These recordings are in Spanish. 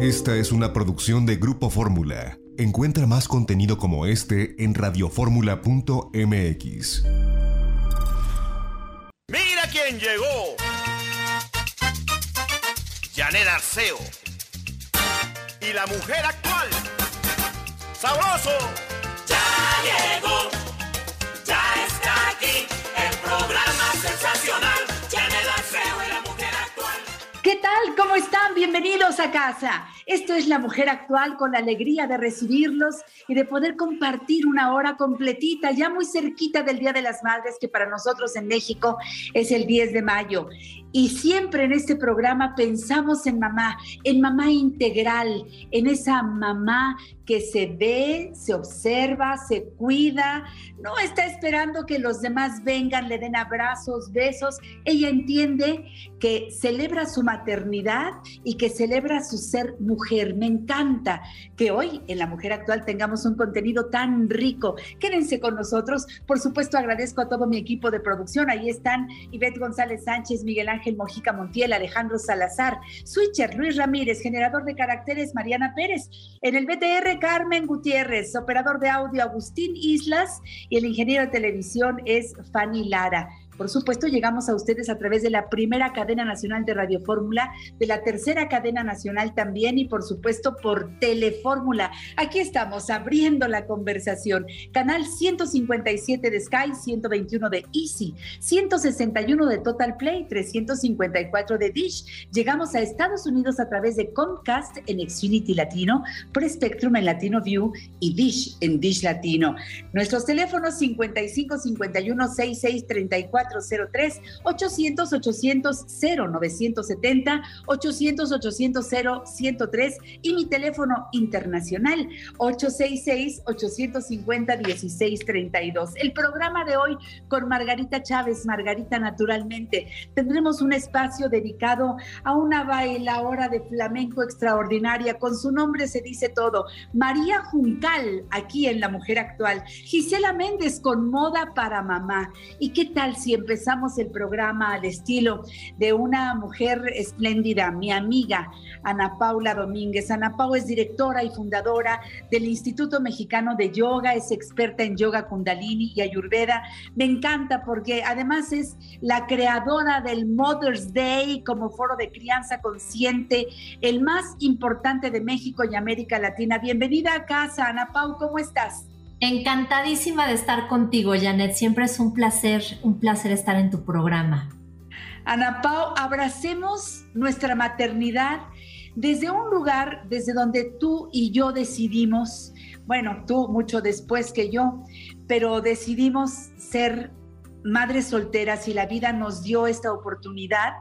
Esta es una producción de Grupo Fórmula. Encuentra más contenido como este en radioformula.mx. Mira quién llegó. Janet Arceo. Y la mujer actual. Sabroso. Ya llegó, tal? ¿Cómo están? Bienvenidos a casa. Esto es La Mujer Actual con la alegría de recibirlos y de poder compartir una hora completita, ya muy cerquita del Día de las Madres, que para nosotros en México es el 10 de mayo. Y siempre en este programa pensamos en mamá, en mamá integral, en esa mamá que se ve, se observa, se cuida, no está esperando que los demás vengan, le den abrazos, besos. Ella entiende que celebra su maternidad y que celebra su ser mujer. Me encanta que hoy en la mujer actual tengamos un contenido tan rico. Quédense con nosotros. Por supuesto, agradezco a todo mi equipo de producción. Ahí están Ivette González Sánchez, Miguel Ángel Mojica Montiel, Alejandro Salazar, Switcher, Luis Ramírez, generador de caracteres, Mariana Pérez. En el BTR, Carmen Gutiérrez, operador de audio, Agustín Islas y el ingeniero de televisión es Fanny Lara. Por supuesto, llegamos a ustedes a través de la primera cadena nacional de Radio Fórmula, de la tercera cadena nacional también y por supuesto por Telefórmula. Aquí estamos abriendo la conversación. Canal 157 de Sky, 121 de Easy, 161 de Total Play, 354 de Dish. Llegamos a Estados Unidos a través de Comcast en Xfinity Latino, Pro Spectrum en Latino View y Dish en Dish Latino. Nuestros teléfonos 55 51 66 34 0403 800 800 0970 800 800 103 y mi teléfono internacional 866 850 1632. El programa de hoy con Margarita Chávez, Margarita Naturalmente, tendremos un espacio dedicado a una bailadora de flamenco extraordinaria. Con su nombre se dice todo. María Juncal, aquí en La Mujer Actual. Gisela Méndez con Moda para Mamá. ¿Y qué tal si empezamos el programa al estilo de una mujer espléndida, mi amiga Ana Paula Domínguez. Ana Paula es directora y fundadora del Instituto Mexicano de Yoga, es experta en yoga kundalini y ayurveda. Me encanta porque además es la creadora del Mother's Day como foro de crianza consciente, el más importante de México y América Latina. Bienvenida a casa, Ana Pau, ¿cómo estás? Encantadísima de estar contigo, Janet. Siempre es un placer, un placer estar en tu programa. Ana Pau, abracemos nuestra maternidad desde un lugar desde donde tú y yo decidimos, bueno, tú mucho después que yo, pero decidimos ser madres solteras y la vida nos dio esta oportunidad.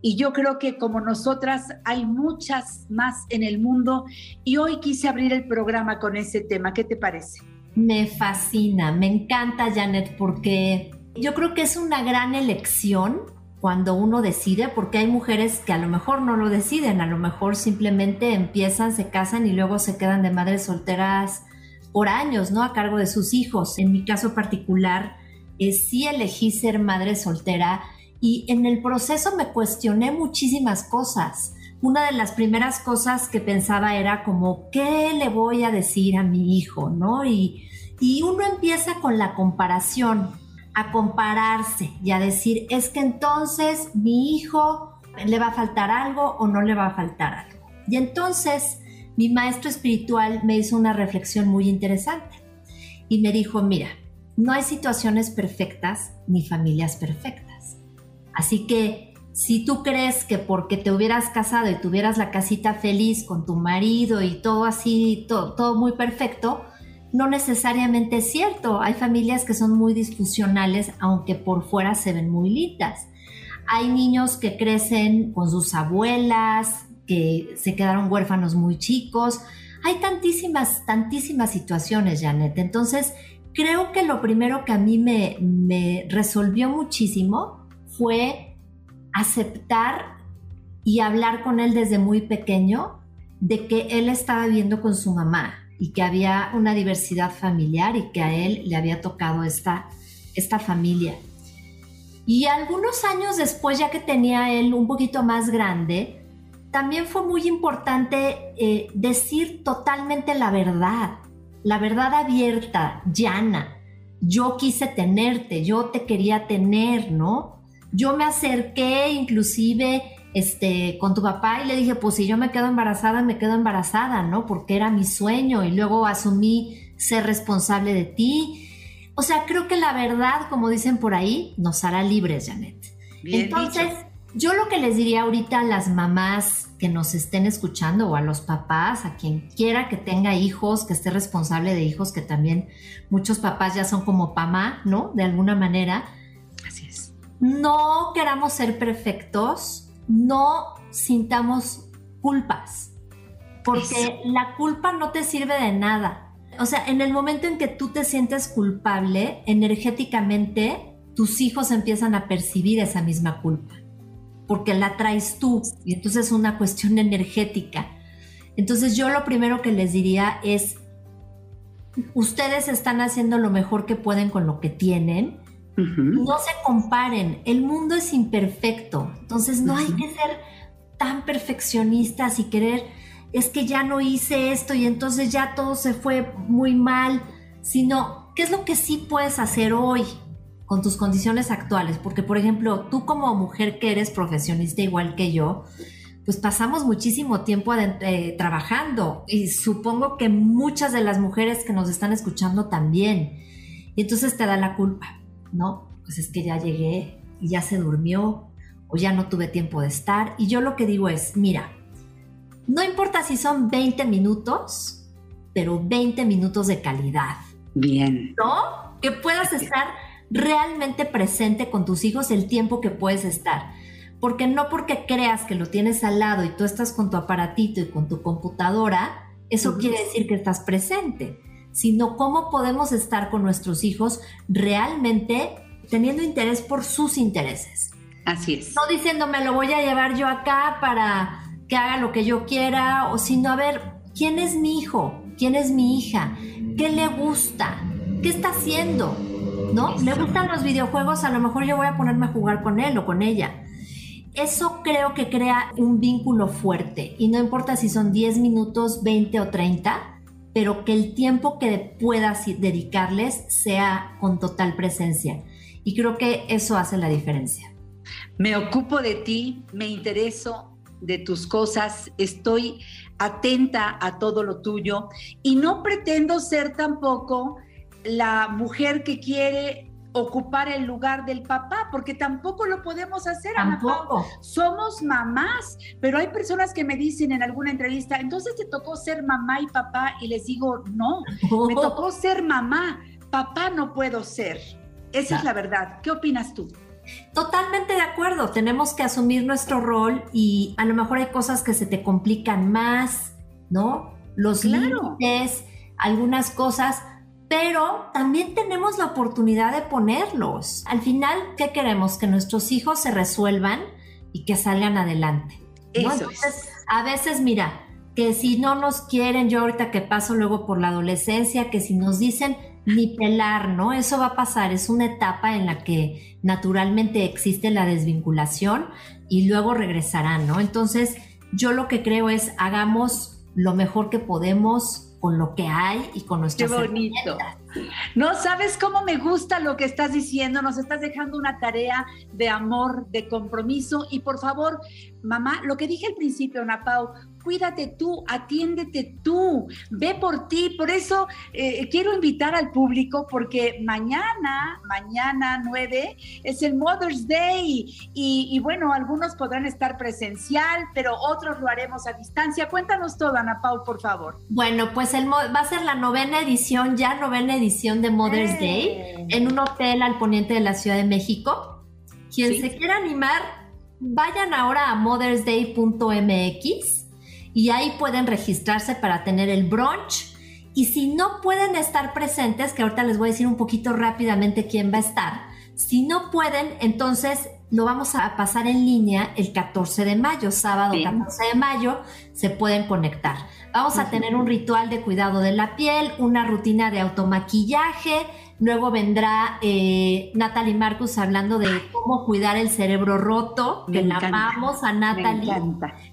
Y yo creo que como nosotras hay muchas más en el mundo y hoy quise abrir el programa con ese tema. ¿Qué te parece? Me fascina, me encanta Janet porque yo creo que es una gran elección cuando uno decide, porque hay mujeres que a lo mejor no lo deciden, a lo mejor simplemente empiezan, se casan y luego se quedan de madres solteras por años, ¿no? A cargo de sus hijos. En mi caso particular, eh, sí elegí ser madre soltera y en el proceso me cuestioné muchísimas cosas una de las primeras cosas que pensaba era como, ¿qué le voy a decir a mi hijo? ¿No? Y, y uno empieza con la comparación, a compararse y a decir, es que entonces mi hijo le va a faltar algo o no le va a faltar algo. Y entonces mi maestro espiritual me hizo una reflexión muy interesante y me dijo, mira, no hay situaciones perfectas ni familias perfectas. Así que si tú crees que porque te hubieras casado y tuvieras la casita feliz con tu marido y todo así, todo, todo muy perfecto, no necesariamente es cierto. Hay familias que son muy disfuncionales, aunque por fuera se ven muy lindas. Hay niños que crecen con sus abuelas, que se quedaron huérfanos muy chicos. Hay tantísimas, tantísimas situaciones, Janet. Entonces, creo que lo primero que a mí me, me resolvió muchísimo fue aceptar y hablar con él desde muy pequeño de que él estaba viviendo con su mamá y que había una diversidad familiar y que a él le había tocado esta, esta familia. Y algunos años después, ya que tenía él un poquito más grande, también fue muy importante eh, decir totalmente la verdad, la verdad abierta, llana. Yo quise tenerte, yo te quería tener, ¿no? Yo me acerqué inclusive este, con tu papá y le dije, pues si yo me quedo embarazada, me quedo embarazada, ¿no? Porque era mi sueño y luego asumí ser responsable de ti o sea, creo que la verdad, como dicen por ahí, nos hará libres, Janet. Entonces, yo lo que les diría ahorita a las mamás que nos estén escuchando o a los papás, a quien quiera que tenga hijos, que esté responsable de hijos, que también muchos papás ya son como mamá, ¿no? De alguna manera. No queramos ser perfectos, no sintamos culpas, porque la culpa no te sirve de nada o sea, en el momento en que tú te sientes culpable, energéticamente tus hijos empiezan a percibir esa misma culpa, porque la traes tú y entonces es una cuestión energética. Entonces yo lo primero que les diría es, ustedes están haciendo lo mejor que pueden con lo que tienen, no se comparen, el mundo es imperfecto, entonces no hay que ser tan perfeccionistas y querer es que ya no hice esto y entonces ya todo se fue muy mal, sino qué es lo que sí puedes hacer hoy con tus condiciones actuales, porque por ejemplo, tú como mujer que eres profesionista igual que yo, pues pasamos muchísimo tiempo eh, trabajando y supongo que muchas de las mujeres que nos están escuchando también. Y entonces te da la culpa, ¿no? Pues es que ya llegué y ya se durmió o ya no tuve tiempo de estar. Y yo lo que digo es, mira, no importa si son 20 minutos, pero 20 minutos de calidad. Bien. ¿No? Que puedas estar realmente presente con tus hijos el tiempo que puedes estar. Porque no porque creas que lo tienes al lado y tú estás con tu aparatito y con tu computadora, eso quiere decir que estás presente, sino cómo podemos estar con nuestros hijos realmente teniendo interés por sus intereses. Así es. No diciéndome lo voy a llevar yo acá para que haga lo que yo quiera, o sino a ver, ¿quién es mi hijo? ¿Quién es mi hija? ¿Qué le gusta? ¿Qué está haciendo? ¿No? ¿Le gustan los videojuegos? A lo mejor yo voy a ponerme a jugar con él o con ella. Eso creo que crea un vínculo fuerte y no importa si son 10 minutos, 20 o 30, pero que el tiempo que puedas dedicarles sea con total presencia. Y creo que eso hace la diferencia. Me ocupo de ti, me intereso, de tus cosas, estoy atenta a todo lo tuyo y no pretendo ser tampoco la mujer que quiere ocupar el lugar del papá, porque tampoco lo podemos hacer, tampoco. Somos mamás, pero hay personas que me dicen en alguna entrevista, entonces te tocó ser mamá y papá, y les digo, no, me tocó ser mamá, papá no puedo ser. Esa es la verdad. ¿Qué opinas tú? Totalmente de acuerdo, tenemos que asumir nuestro rol y a lo mejor hay cosas que se te complican más, ¿no? Los límites, algunas cosas, pero también tenemos la oportunidad de ponerlos. Al final, ¿qué queremos? Que nuestros hijos se resuelvan y que salgan adelante. Entonces, a veces, mira, que si no nos quieren, yo ahorita que paso luego por la adolescencia, que si nos dicen, ni pelar, ¿no? Eso va a pasar, es una etapa en la que naturalmente existe la desvinculación y luego regresarán, ¿no? Entonces, yo lo que creo es hagamos lo mejor que podemos con lo que hay y con nuestras Qué bonito. No sabes cómo me gusta lo que estás diciendo, nos estás dejando una tarea de amor, de compromiso y por favor, mamá, lo que dije al principio, Ana Pau, cuídate tú, atiéndete tú, ve por ti. Por eso eh, quiero invitar al público porque mañana, mañana 9, es el Mother's Day y, bueno, algunos podrán estar presencial, pero otros lo haremos a distancia. Cuéntanos todo, Ana Pau, por favor. Bueno, pues el, va a ser la novena edición, ya novena edición de Mother's Day, en un hotel al poniente de la Ciudad de México. Quien se quiera animar, vayan ahora a mothersday.mx y ahí pueden registrarse para tener el brunch. Y si no pueden estar presentes, que ahorita les voy a decir un poquito rápidamente quién va a estar, si no pueden, entonces lo vamos a pasar en línea el 14 de mayo, sábado 14 de mayo, se pueden conectar. Vamos a tener un ritual de cuidado de la piel, una rutina de automaquillaje, luego vendrá eh, Natalie Marcus hablando de cómo cuidar el cerebro roto, que la amamos a Natalie.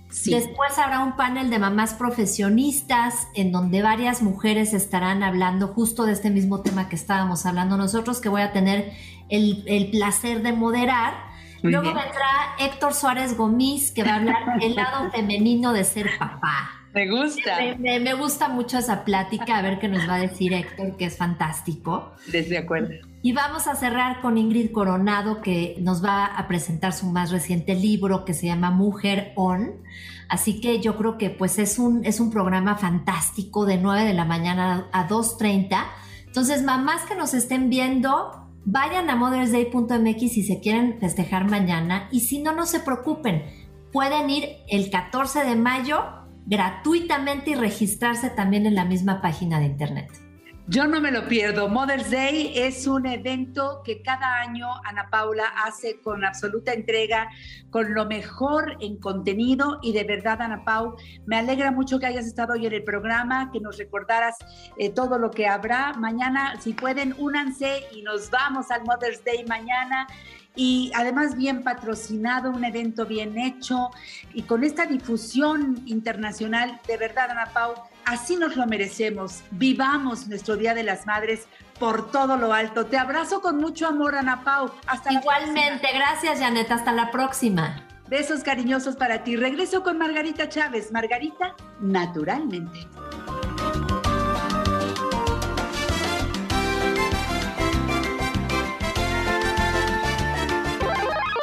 Después habrá un panel de mamás profesionistas en donde varias mujeres estarán hablando justo de este mismo tema que estábamos hablando nosotros, que voy a tener el, el placer de moderar. Luego vendrá Héctor Suárez Gomis, que va a hablar del lado femenino de ser papá. Me gusta. Me, gusta mucho esa plática, a ver qué nos va a decir Héctor, que es fantástico. Desde acuerdo. Y vamos a cerrar con Ingrid Coronado, que nos va a presentar su más reciente libro que se llama Mujer On. Así que yo creo que pues es un, es un programa fantástico de 9 de la mañana a 2.30. Entonces, mamás que nos estén viendo, Vayan a mothersday.mx si se quieren festejar mañana y si no, no se preocupen. Pueden ir el 14 de mayo gratuitamente y registrarse también en la misma página de internet. Yo no me lo pierdo. Mother's Day es un evento que cada año Ana Paula hace con absoluta entrega, con lo mejor en contenido y de verdad, Ana Pau, me alegra mucho que hayas estado hoy en el programa, que nos recordaras eh, todo lo que habrá. Mañana, si pueden, únanse y nos vamos al Mother's Day mañana y además bien patrocinado, un evento bien hecho y con esta difusión internacional, de verdad, Ana Pau, así nos lo merecemos. Vivamos nuestro Día de las Madres por todo lo alto. Te abrazo con mucho amor, Ana Pau. Hasta Igualmente, gracias, Janet. Hasta la próxima. Besos cariñosos para ti. Regreso con Margarita Chávez. Margarita, naturalmente.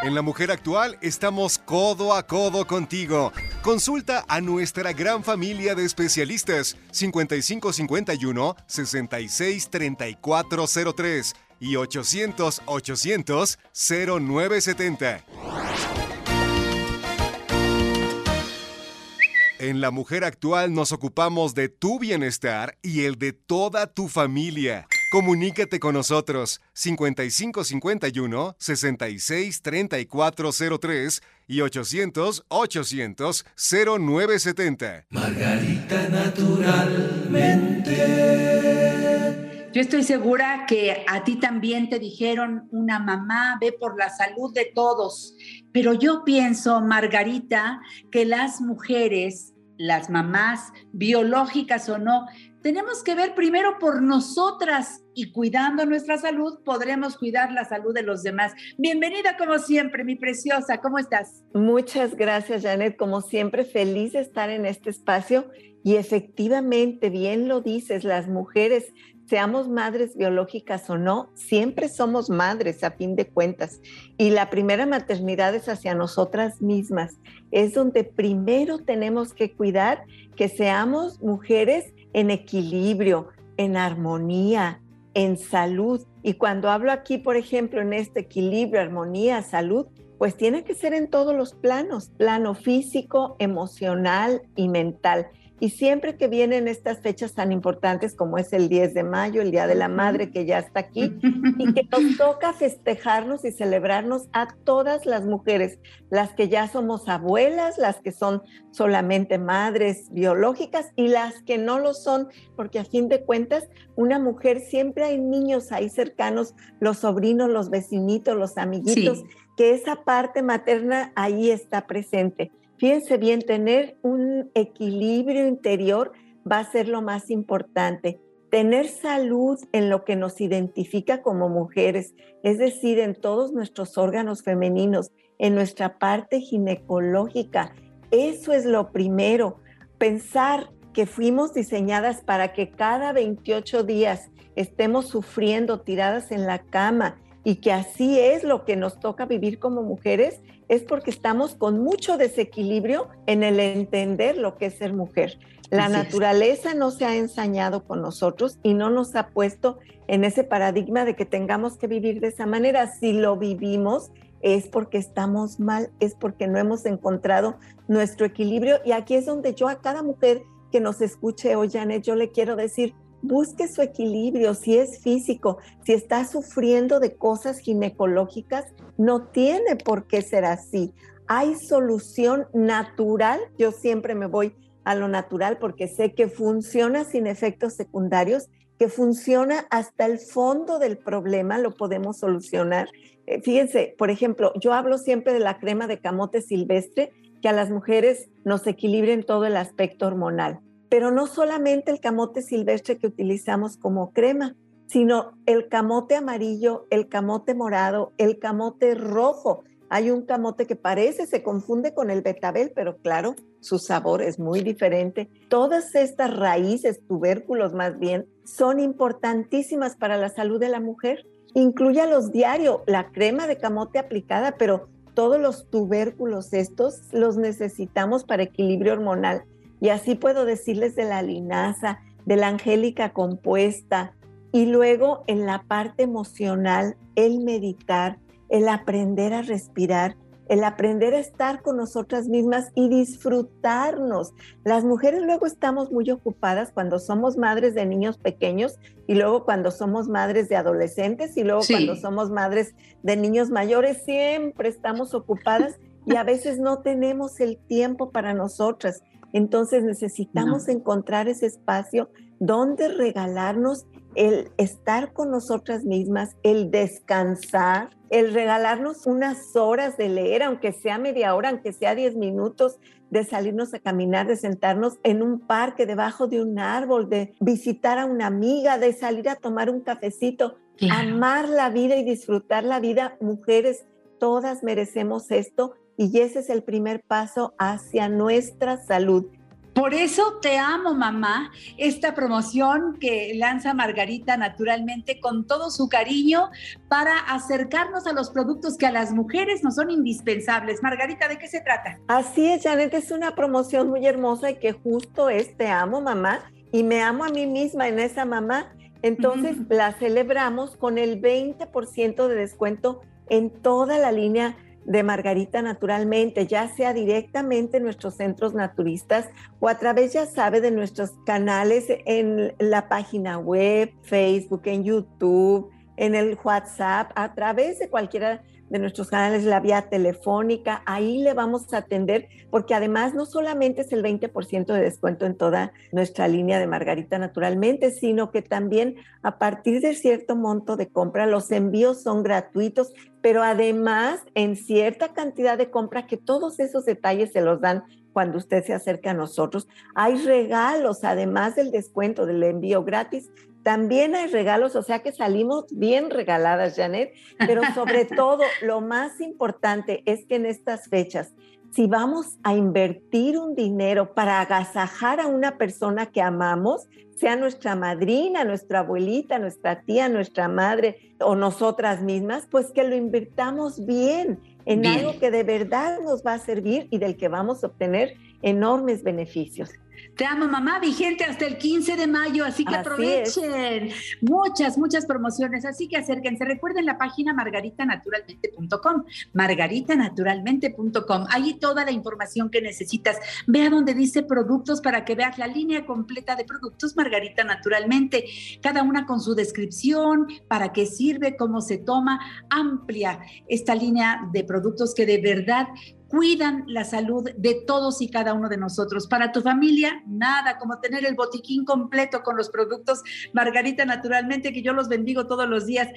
En La Mujer Actual estamos codo a codo contigo. Consulta a nuestra gran familia de especialistas 5551 663403 y 800 800 0970. En La Mujer Actual nos ocupamos de tu bienestar y el de toda tu familia. Comunícate con nosotros 5551 663403 y 800 800 0970. Margarita naturalmente. Yo estoy segura que a ti también te dijeron una mamá, ve por la salud de todos. Pero yo pienso, Margarita, que las mujeres, las mamás, biológicas o no, tenemos que ver primero por nosotras y cuidando nuestra salud podremos cuidar la salud de los demás. Bienvenida como siempre, mi preciosa, ¿cómo estás? Muchas gracias, Janet. Como siempre, feliz de estar en este espacio y efectivamente, bien lo dices, las mujeres, seamos madres biológicas o no, siempre somos madres a fin de cuentas. Y la primera maternidad es hacia nosotras mismas. Es donde primero tenemos que cuidar que seamos mujeres en equilibrio, en armonía, en salud. Y cuando hablo aquí, por ejemplo, en este equilibrio, armonía, salud, pues tiene que ser en todos los planos, plano físico, emocional y mental. Y siempre que vienen estas fechas tan importantes como es el 10 de mayo, el Día de la Madre que ya está aquí, y que nos toca festejarnos y celebrarnos a todas las mujeres, las que ya somos abuelas, las que son solamente madres biológicas y las que no lo son, porque a fin de cuentas, una mujer siempre hay niños ahí cercanos, los sobrinos, los vecinitos, los amiguitos, que esa parte materna ahí está presente. Fíjense bien, tener un equilibrio interior va a ser lo más importante. Tener salud en lo que nos identifica como mujeres, es decir, en todos nuestros órganos femeninos, en nuestra parte ginecológica. Eso es lo primero. Pensar que fuimos diseñadas para que cada 28 días estemos sufriendo tiradas en la cama y que así es lo que nos toca vivir como mujeres, es porque estamos con mucho desequilibrio en el entender lo que es ser mujer. La naturaleza no se ha ensañado con nosotros y no nos ha puesto en ese paradigma de que tengamos que vivir de esa manera. Si lo vivimos, es porque estamos mal, es porque no hemos encontrado nuestro equilibrio. Y aquí es donde yo a cada mujer que nos escuche hoy, Janet, yo le quiero decir, busque su equilibrio, si es físico, si está sufriendo de cosas ginecológicas, no tiene por qué ser así. Hay solución natural, yo siempre me voy a lo natural porque sé que funciona sin efectos secundarios, que funciona hasta el fondo del problema, lo podemos solucionar. Eh, fíjense, por ejemplo, yo hablo siempre de la crema de camote silvestre, que a las mujeres nos equilibre en todo el aspecto hormonal pero no solamente el camote silvestre que utilizamos como crema, sino el camote amarillo, el camote morado, el camote rojo. Hay un camote que parece, se confunde con el betabel, pero claro, su sabor es muy diferente. Todas estas raíces, tubérculos más bien, son importantísimas para la salud de la mujer. los diario, la crema de camote aplicada, pero todos los tubérculos estos los necesitamos para equilibrio hormonal y así puedo decirles de la linaza, de la angélica compuesta. Y luego en la parte emocional, el meditar, el aprender a respirar, el aprender a estar con nosotras mismas y disfrutarnos. Las mujeres luego estamos muy ocupadas cuando somos madres de niños pequeños y luego cuando somos madres de adolescentes y luego cuando somos madres de niños mayores, siempre estamos ocupadas y a veces no tenemos el tiempo para nosotras. Entonces necesitamos encontrar ese espacio donde regalarnos el estar con nosotras mismas, el descansar, el regalarnos unas horas de leer, aunque sea media hora, aunque sea diez minutos, de salirnos a caminar, de sentarnos en un parque debajo de un árbol, de visitar a una amiga, de salir a tomar un cafecito, amar la vida y disfrutar la vida. Mujeres, todas merecemos esto y ese es el primer paso hacia nuestra salud. Por eso te amo, mamá, esta promoción que lanza Margarita naturalmente con todo su cariño para acercarnos a los productos que a las mujeres nos son indispensables. Margarita, ¿de qué se trata? Así es, Janet, es una promoción muy hermosa y que justo es Te amo, mamá, y me amo a mí misma en esa mamá. Entonces la celebramos con el 20% de descuento en toda la línea de Margarita naturalmente, ya sea directamente en nuestros centros naturistas o a través, ya sabe, de nuestros canales en la página web, Facebook, en YouTube, en el WhatsApp, a través de cualquiera de nuestros canales, la vía telefónica, ahí le vamos a atender, porque además no solamente es el 20% de descuento en toda nuestra línea de Margarita naturalmente, sino que también a partir de cierto monto de compra, los envíos son gratuitos, pero además en cierta cantidad de compra, que todos esos detalles se los dan cuando usted se acerca a nosotros. Hay regalos, además del descuento del envío gratis, también hay regalos, o sea que salimos bien regaladas, Janet, pero sobre todo lo más importante es que en estas fechas, si vamos a invertir un dinero para agasajar a una persona que amamos, sea nuestra madrina, nuestra abuelita, nuestra tía, nuestra madre o nosotras mismas, pues que lo invirtamos bien en algo que de verdad nos va a servir y del que vamos a obtener enormes beneficios. Te amo, mamá, vigente hasta el 15 de mayo, así que aprovechen. Muchas, muchas promociones, así que acérquense. Recuerden la página margaritanaturalmente.com, margaritanaturalmente.com. Ahí toda la información que necesitas. Vea donde dice productos para que veas la línea completa de productos Margarita Naturalmente, cada una con su descripción, para qué sirve, cómo se toma, amplia esta línea de productos que de verdad cuidan la salud de todos y cada uno de nosotros. Para tu familia, nada como tener el botiquín completo con los productos Margarita naturalmente, que yo los bendigo todos los días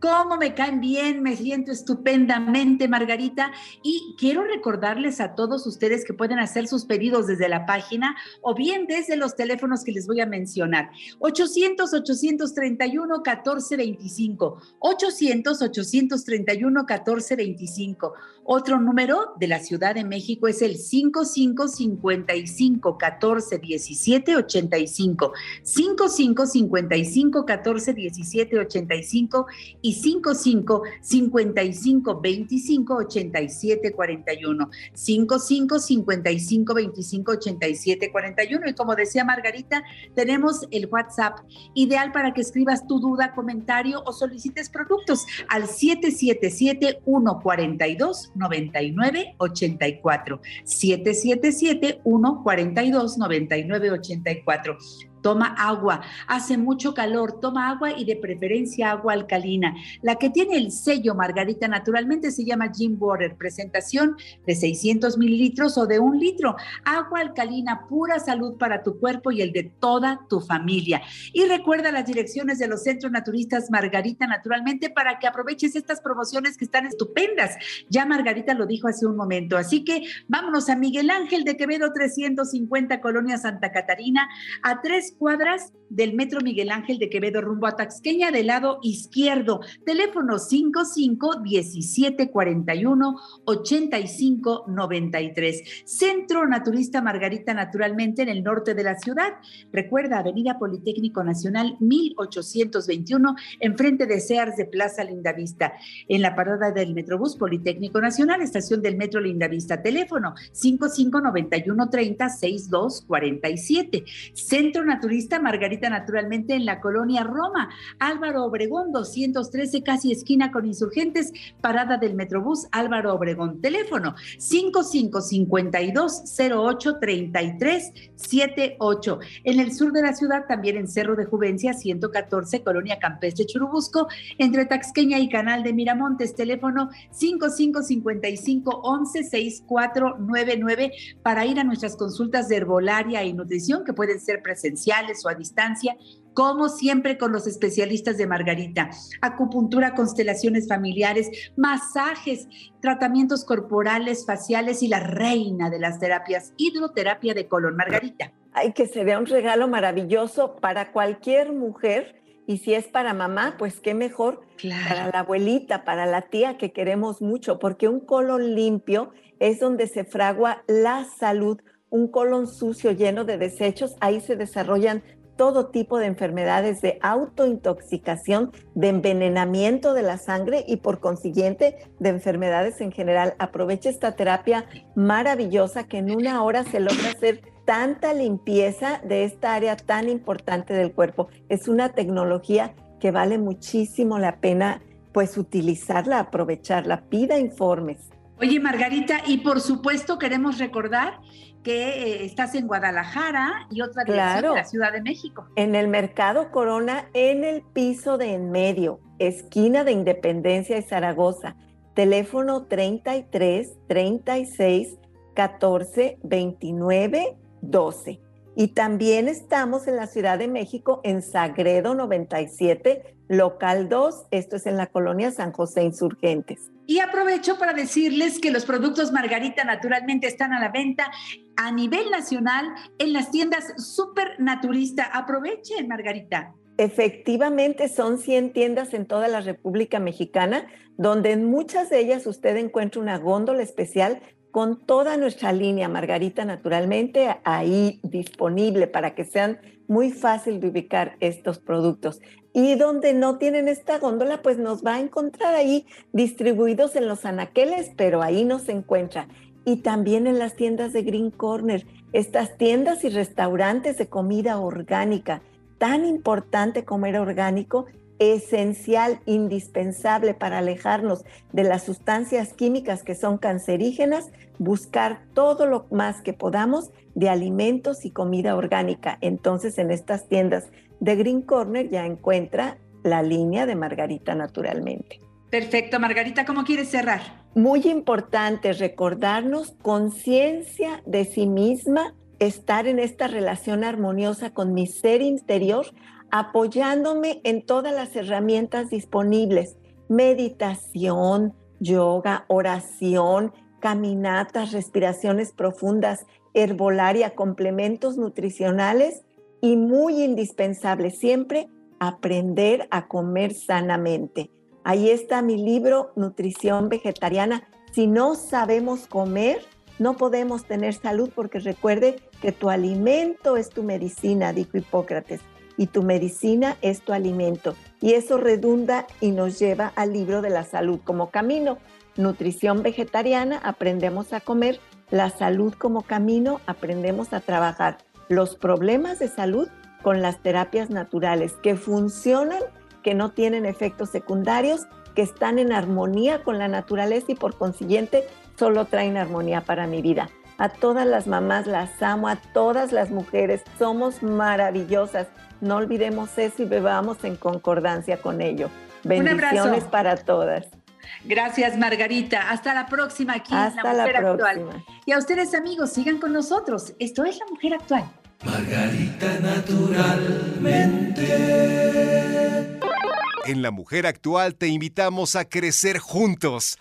cómo me caen bien, me siento estupendamente, Margarita. Y quiero recordarles a todos ustedes que pueden hacer sus pedidos desde la página o bien desde los teléfonos que les voy a mencionar. 800-831-1425. 800-831-1425. Otro número de la Ciudad de México es el 5555 14 17 85. 5555 14 17 85 y 55 55 25 87 41. 55 55 25 87 41. Y como decía Margarita, tenemos el WhatsApp ideal para que escribas tu duda, comentario o solicites productos al 777 142 99 84. 777 142 99 84 toma agua, hace mucho calor, toma agua y de preferencia agua alcalina. La que tiene el sello Margarita naturalmente se llama Jim Water, presentación de 600 mililitros o de un litro. Agua alcalina, pura salud para tu cuerpo y el de toda tu familia. Y recuerda las direcciones de los centros naturistas Margarita naturalmente para que aproveches estas promociones que están estupendas. Ya Margarita lo dijo hace un momento. Así que vámonos a Miguel Ángel de Quevedo 350 Colonia Santa Catarina a tres cuadras del Metro Miguel Ángel de Quevedo rumbo a Taxqueña del lado izquierdo. Teléfono 55 17 41 85 93. Centro Naturista Margarita naturalmente en el norte de la ciudad. Recuerda Avenida Politécnico Nacional 1821 enfrente de Sears de Plaza Lindavista. En la parada del Metrobús Politécnico Nacional, estación del Metro Lindavista. Teléfono 55 91 30 62 47. Centro Naturista Margarita naturalmente en la colonia Roma. Álvaro Obregón 213 casi esquina con insurgentes, parada del Metrobús Álvaro Obregón. Teléfono 5552 08 33 78. En el sur de la ciudad, también en Cerro de Juvencia 114, colonia Campestre Churubusco, entre Taxqueña y Canal de Miramontes. Teléfono 5555 11 6499 para ir a nuestras consultas de herbolaria y nutrición que pueden ser presenciales o a distancia como siempre con los especialistas de Margarita. Acupuntura, constelaciones familiares, masajes, tratamientos corporales, faciales y la reina de las terapias, hidroterapia de colon. Margarita. Ay, que sería un regalo maravilloso para cualquier mujer. Y si es para mamá, pues qué mejor para la abuelita, para la tía que queremos mucho, porque un colon limpio es donde se fragua la salud. Un colon sucio lleno de desechos, ahí se desarrollan todo tipo de enfermedades de autointoxicación, de envenenamiento de la sangre y por consiguiente de enfermedades en general. Aprovecha esta terapia maravillosa que en una hora se logra hacer tanta limpieza de esta área tan importante del cuerpo. Es una tecnología que vale muchísimo la pena pues utilizarla, aprovecharla. Pida informes. Oye, Margarita, y por supuesto queremos recordar que eh, estás en Guadalajara y otra dirección en la Ciudad de México. En el Mercado Corona, en el piso de en medio, esquina de Independencia y Zaragoza. Teléfono 33 36 14 29 12. Y también estamos en la Ciudad de México en Sagredo 97, local 2. Esto es en la colonia San José Insurgentes. Y aprovecho para decirles que los productos Margarita naturalmente están a la venta a nivel nacional en las tiendas Super Naturista. Aprovechen, Margarita. Efectivamente, son 100 tiendas en toda la República Mexicana, donde en muchas de ellas usted encuentra una góndola especial con toda nuestra línea Margarita naturalmente ahí disponible para que sean muy fácil de ubicar estos productos. Y donde no tienen esta góndola, pues nos va a encontrar ahí distribuidos en los anaqueles, pero ahí no se encuentra. Y también en las tiendas de Green Corner, estas tiendas y restaurantes de comida orgánica. Tan importante comer orgánico esencial, indispensable para alejarnos de las sustancias químicas que son cancerígenas, buscar todo lo más que podamos de alimentos y comida orgánica. Entonces en estas tiendas de Green Corner ya encuentra la línea de Margarita naturalmente. Perfecto, Margarita, ¿cómo quieres cerrar? Muy importante recordarnos conciencia de sí misma, estar en esta relación armoniosa con mi ser interior, apoyándome en todas las herramientas disponibles, meditación, yoga, oración, caminatas, respiraciones profundas, herbolaria, complementos nutricionales y muy indispensable siempre aprender a comer sanamente. Ahí está mi libro Nutrición Vegetariana. Si no sabemos comer, no podemos tener salud porque recuerde que tu alimento es tu medicina, dijo Hipócrates y tu medicina es tu alimento. y eso redunda y nos lleva al libro de la salud como camino. Nutrición vegetariana, aprendemos a comer. La salud como camino, aprendemos a trabajar los problemas de salud con las terapias naturales que funcionan, que no tienen efectos secundarios, que están en armonía con la naturaleza y por consiguiente solo traen armonía para mi vida. A todas las mamás las amo, a todas las mujeres, somos maravillosas. No olvidemos eso y bebamos en concordancia con ello. Bendiciones para todas. Gracias, Margarita. Hasta la próxima aquí Hasta en La Mujer la Actual. próxima. Y a ustedes, amigos, sigan con nosotros. Esto es La Mujer Actual. Margarita naturalmente. En La Mujer Actual te invitamos a crecer juntos.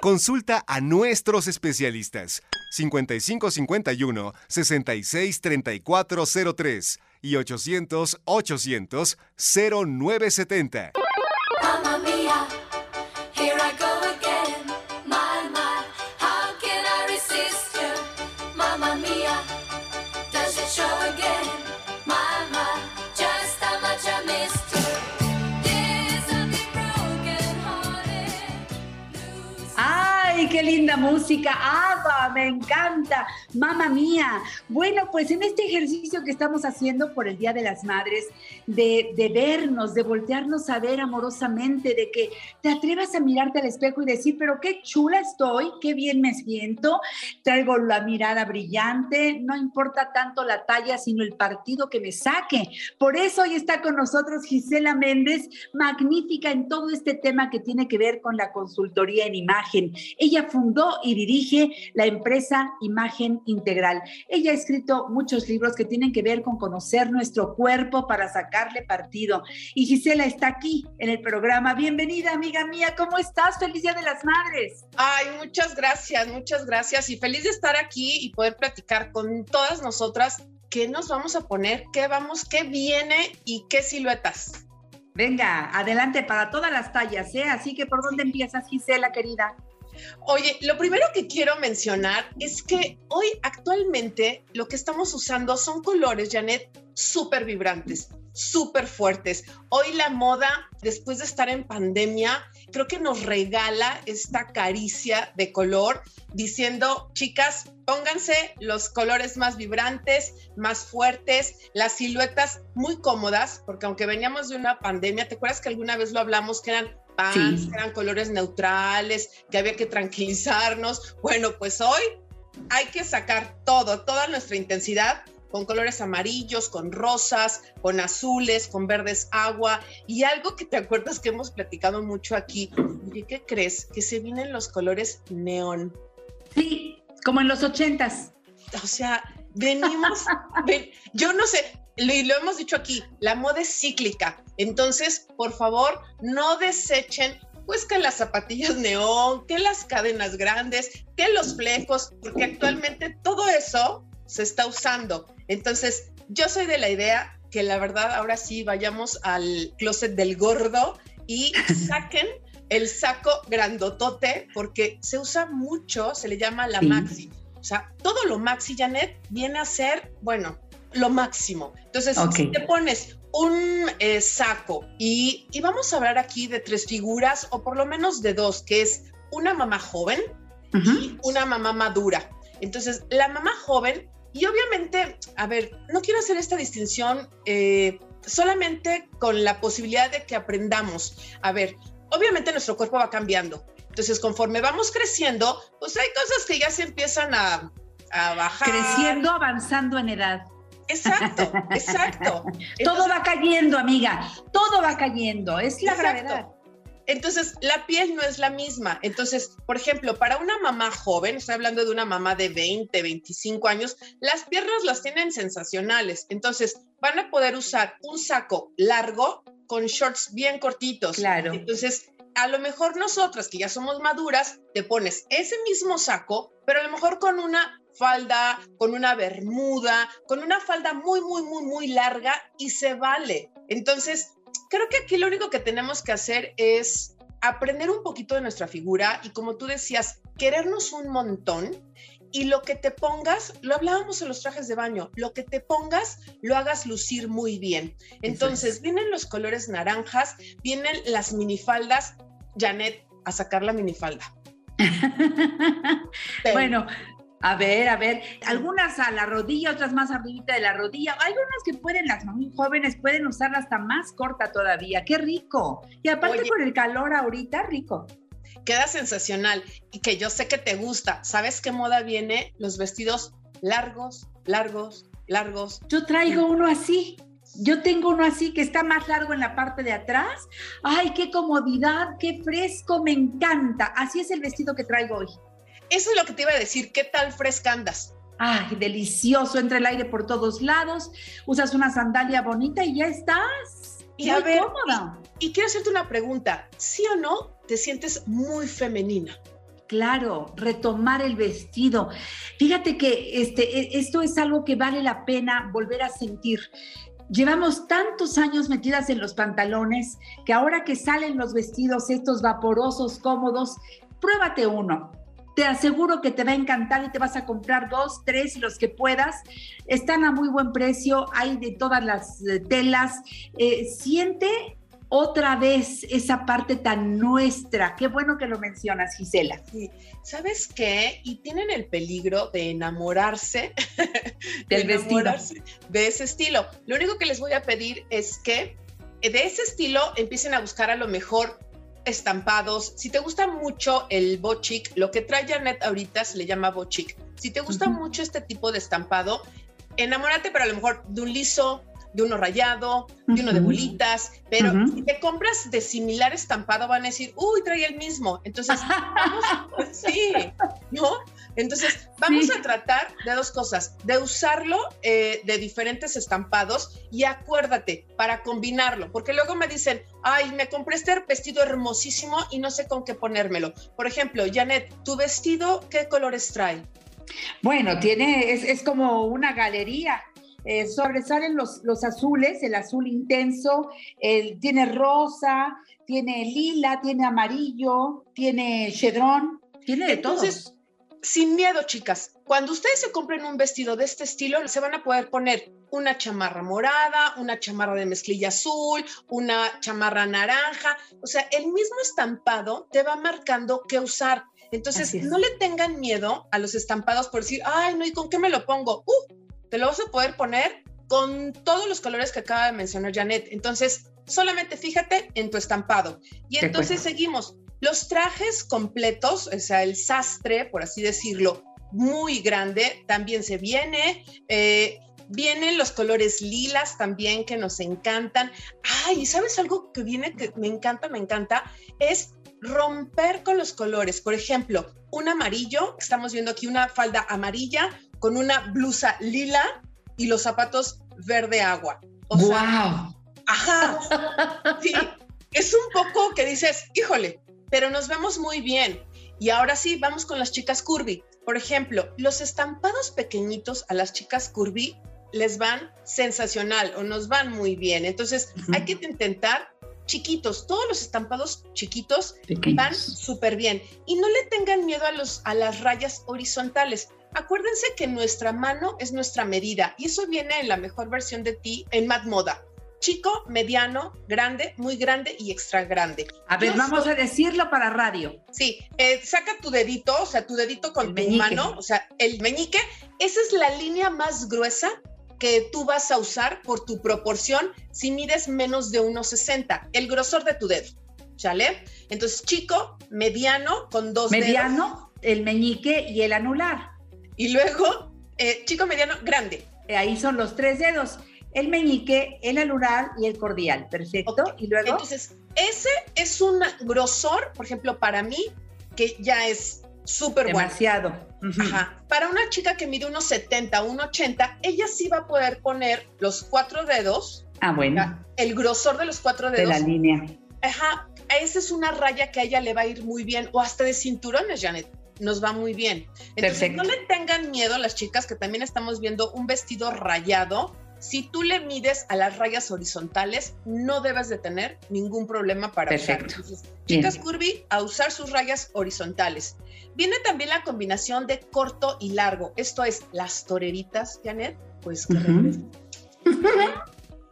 Consulta a nuestros especialistas 5551 663403 y 800 800 0970. Mamma mia, qué linda música! ¡Ava! Me encanta. Mamma mía. Bueno, pues en este ejercicio que estamos haciendo por el Día de las Madres, de, de vernos, de voltearnos a ver amorosamente, de que te atrevas a mirarte al espejo y decir, pero qué chula estoy, qué bien me siento, traigo la mirada brillante, no importa tanto la talla, sino el partido que me saque. Por eso hoy está con nosotros Gisela Méndez, magnífica en todo este tema que tiene que ver con la consultoría en imagen. Ella fundó y dirige la empresa Imagen Integral. Ella ha escrito muchos libros que tienen que ver con conocer nuestro cuerpo para sacarle partido. Y Gisela está aquí en el programa. Bienvenida, amiga mía. ¿Cómo estás? Feliz Día de las Madres. Ay, muchas gracias, muchas gracias y feliz de estar aquí y poder platicar con todas nosotras qué nos vamos a poner, qué vamos, qué viene y qué siluetas. Venga, adelante para todas las tallas, ¿eh? Así que, ¿por dónde empiezas, Gisela, querida? Oye, lo primero que quiero mencionar es que hoy actualmente lo que estamos usando son colores, Janet, súper vibrantes, súper fuertes. Hoy la moda, después de estar en pandemia, creo que nos regala esta caricia de color diciendo, chicas, pónganse los colores más vibrantes, más fuertes, las siluetas muy cómodas, porque aunque veníamos de una pandemia, ¿te acuerdas que alguna vez lo hablamos que eran pants, Sí. eran colores neutrales, que había que tranquilizarnos? Bueno, pues hoy hay que sacar todo, toda nuestra intensidad con colores amarillos, con rosas, con azules, con verdes agua y algo que te acuerdas que hemos platicado mucho aquí. Oye, ¿qué crees? Que se vienen los colores neón. Sí, como en los ochentas. O sea, venimos, ven- yo no sé, lo, y lo hemos dicho aquí, la moda es cíclica. Entonces, por favor, no desechen pues que las zapatillas neón, que las cadenas grandes, que los flecos, porque actualmente todo eso se está usando. Entonces, yo soy de la idea que la verdad ahora sí vayamos al closet del gordo y saquen el saco grandotote porque se usa mucho, se le llama la Sí. maxi. O sea, todo lo maxi, Janet, viene a ser, bueno, lo máximo. Entonces, si te pones un eh, saco y, y vamos a hablar aquí de tres figuras o por lo menos de dos, que es una mamá joven y una mamá madura. Entonces, la mamá joven, y obviamente, a ver, no quiero hacer esta distinción eh, solamente con la posibilidad de que aprendamos. A ver, obviamente nuestro cuerpo va cambiando. Entonces, conforme vamos creciendo, pues hay cosas que ya se empiezan a, a bajar. Creciendo, avanzando en edad. Exacto, exacto. Todo va cayendo, amiga. Todo va cayendo. Es la Exacto. gravedad. Entonces, la piel no es la misma. Entonces, por ejemplo, para una mamá joven, estoy hablando de una mamá de 20, 25 años, las piernas las tienen sensacionales. Entonces, van a poder usar un saco largo con shorts bien cortitos. Claro. Entonces, a lo mejor nosotras que ya somos maduras, te pones ese mismo saco, pero a lo mejor con una falda, con una bermuda, con una falda muy, muy, muy, muy larga y se vale. Entonces, creo que aquí lo único que tenemos que hacer es aprender un poquito de nuestra figura y como tú decías, querernos un montón y lo que te pongas, lo hablábamos en los trajes de baño, lo que te pongas lo hagas lucir muy bien. Entonces, vienen los colores naranjas, vienen las minifaldas. Janet, a sacar la minifalda. bueno, a ver, a ver, algunas a la rodilla, otras más arribita de la rodilla. Hay unas que pueden, las muy jóvenes pueden usarla hasta más corta todavía. ¡Qué rico! Y aparte Oye. con el calor ahorita, rico. Queda sensacional y que yo sé que te gusta. ¿Sabes qué moda viene? Los vestidos largos, largos, largos. Yo traigo uno así. Yo tengo uno así que está más largo en la parte de atrás. ¡Ay, qué comodidad! ¡Qué fresco! Me encanta. Así es el vestido que traigo hoy. Eso es lo que te iba a decir. ¿Qué tal fresca andas? ¡Ay, delicioso! Entra el aire por todos lados. Usas una sandalia bonita y ya estás. Y Muy a ver, cómoda. Y, y quiero hacerte una pregunta. ¿Sí o no te sientes muy femenina? Claro, retomar el vestido. Fíjate que este, e- esto es algo que vale la pena volver a sentir. Llevamos tantos años metidas en los pantalones que ahora que salen los vestidos estos vaporosos, cómodos, pruébate uno. Te aseguro que te va a encantar y te vas a comprar dos, tres, los que puedas. Están a muy buen precio, hay de todas las eh, telas. Eh, siente otra vez esa parte tan nuestra. Qué bueno que lo mencionas, Gisela. Sí. ¿Sabes qué? Y tienen el peligro de enamorarse Del de vestido. de ese estilo. Lo único que les voy a pedir es que de ese estilo empiecen a buscar a lo mejor estampados. Si te gusta mucho el bochic, lo que trae Janet ahorita se le llama bochic. Si te gusta mucho este tipo de estampado, enamórate, pero a lo mejor de un liso, de uno rayado, de uno de bolitas, pero Ujú. si te compras de similar estampado van a decir, uy, trae el mismo. Entonces, vamos, sí, ¿no? Entonces, vamos Sí. a tratar de dos cosas, de usarlo eh, de diferentes estampados y acuérdate para combinarlo, porque luego me dicen, ay, me compré este vestido hermosísimo y no sé con qué ponérmelo. Por ejemplo, Janet, ¿tu vestido qué colores trae? Bueno, tiene, es, es como una galería. Eh, sobresalen los, los azules, el azul intenso, el, tiene rosa, tiene lila, tiene amarillo, tiene chedrón, tiene de Entonces, todos. Sin miedo, chicas. Cuando ustedes se compren un vestido de este estilo, se van a poder poner una chamarra morada, una chamarra de mezclilla azul, una chamarra naranja. O sea, el mismo estampado te va marcando qué usar. Entonces, no le tengan miedo a los estampados por decir, ay, no, ¿y con qué me lo pongo? Uh, te lo vas a poder poner con todos los colores que acaba de mencionar Janet. Entonces, solamente fíjate en tu estampado. Y entonces seguimos. Los trajes completos, o sea, el sastre, por así decirlo, muy grande, también se viene. Eh, vienen los colores lilas también que nos encantan. Ay, ¿y ¿sabes algo que viene que me encanta, me encanta? Es romper con los colores. Por ejemplo, un amarillo, estamos viendo aquí una falda amarilla con una blusa lila y los zapatos verde agua. O sea, ¡Wow! Ajá. Sí, es un poco que dices, híjole, pero nos vemos muy bien. Y ahora sí, vamos con las chicas curvy. Por ejemplo, los estampados pequeñitos a las chicas curvy les van sensacional o nos van muy bien. Entonces, hay que intentar chiquitos. Todos los estampados chiquitos Pequeños. van súper bien. Y no le tengan miedo a, los, a las rayas horizontales. Acuérdense que nuestra mano es nuestra medida y eso viene en la mejor versión de ti en Mad Moda. Chico, mediano, grande, muy grande y extra grande. A ver, Yo vamos soy- a decirlo para radio. Sí, eh, saca tu dedito, o sea, tu dedito con El tu meñique. mano, o sea, el meñique. Esa es la línea más gruesa que tú vas a usar por tu proporción si mides menos de 1,60, el grosor de tu dedo, ¿sale? Entonces, chico, mediano, con dos dedos. Mediano, el meñique y el anular. Y luego, eh, chico, mediano, grande. Ahí son los tres dedos. El meñique, el anular y el cordial. Perfecto. Y luego. Entonces, ese es un grosor, por ejemplo, para mí, que ya es súper bueno. demasiado. Ajá. Para una chica que mide unos 70, 1,80, ella sí va a poder poner los cuatro dedos, Ah, bueno. el grosor de los cuatro De dedos. la línea. Ajá. Esa es una raya que a ella le va a ir muy bien, o hasta de cinturones, Janet. Nos va muy bien. Entonces, Perfecto. no le tengan miedo a las chicas que también estamos viendo un vestido rayado Si tú le mides a las rayas horizontales, no debes de tener ningún problema para Perfecto. usar. Entonces, Bien. chicas curvy, a usar sus rayas horizontales. Viene también la combinación de corto y largo. Esto es las toreritas, Janet, pues que.